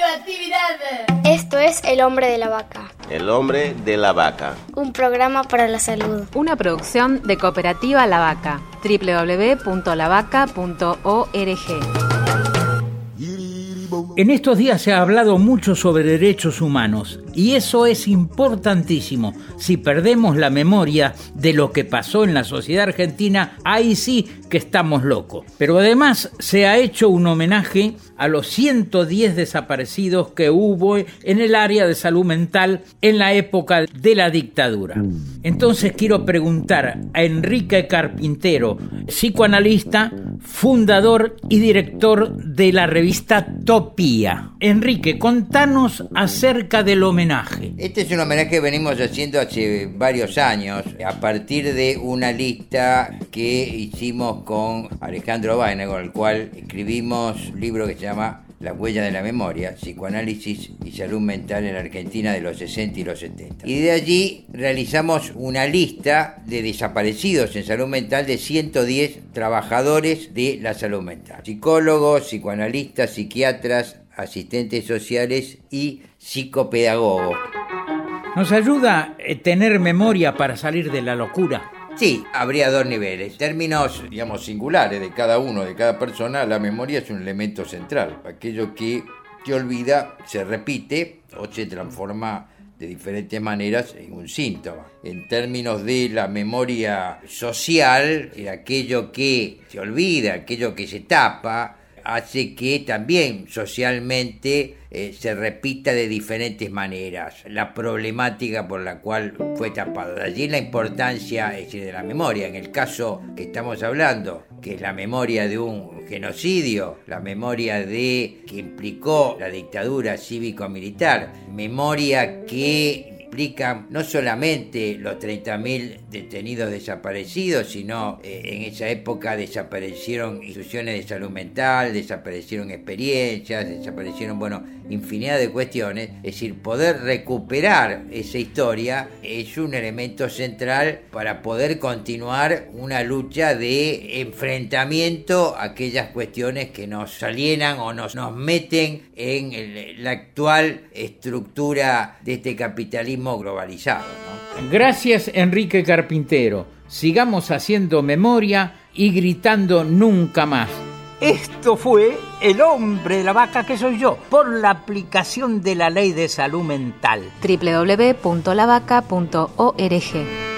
radioactividad. Esto es El Hombre de la Vaca. El hombre de la vaca. Un programa para la salud. Una producción de Cooperativa La Vaca. www.lavaca.org. En estos días se ha hablado mucho sobre derechos humanos y eso es importantísimo. Si perdemos la memoria de lo que pasó en la sociedad argentina, ahí sí que estamos locos. Pero además se ha hecho un homenaje a los 110 desaparecidos que hubo en el área de salud mental en la época de la dictadura. Entonces quiero preguntar a Enrique Carpintero, psicoanalista, fundador y director de la revista Enrique, contanos acerca del homenaje. Este es un homenaje que venimos haciendo hace varios años, a partir de una lista que hicimos con Alejandro Vaina, con el cual escribimos un libro que se llama La huella de la memoria, psicoanálisis y salud mental en la Argentina de los 60 y los 70. Y de allí realizamos una lista de desaparecidos en salud mental de 110 trabajadores de la salud mental. Psicólogos, psicoanalistas, psiquiatras, asistentes sociales y psicopedagogos. ¿Nos ayuda a tener memoria para salir de la locura? Sí, habría dos niveles. Términos, digamos, singulares de cada uno, de cada persona, la memoria es un elemento central. Aquello que te olvida se repite o se transforma de diferentes maneras en un síntoma. En términos de la memoria social, aquello que se olvida, aquello que se tapa, hace que también socialmente eh, se repita de diferentes maneras la problemática por la cual fue tapado. De allí la importancia es de la memoria. En el caso que estamos hablando, que es la memoria de un genocidio, la memoria de que implicó la dictadura cívico-militar, memoria que implica no solamente los 30.000 detenidos desaparecidos, sino eh, en esa época desaparecieron instituciones de salud mental, desaparecieron experiencias, desaparecieron, bueno, infinidad de cuestiones. Es decir, poder recuperar esa historia es un elemento central para poder continuar una lucha de enfrentamiento a aquellas cuestiones que nos alienan o nos, nos meten en la actual estructura de este capitalismo globalizado. ¿no? Gracias Enrique Carpintero. Sigamos haciendo memoria y gritando nunca más. Esto fue El hombre de la vaca que soy yo, por la aplicación de la ley de salud mental. www.lavaca.org.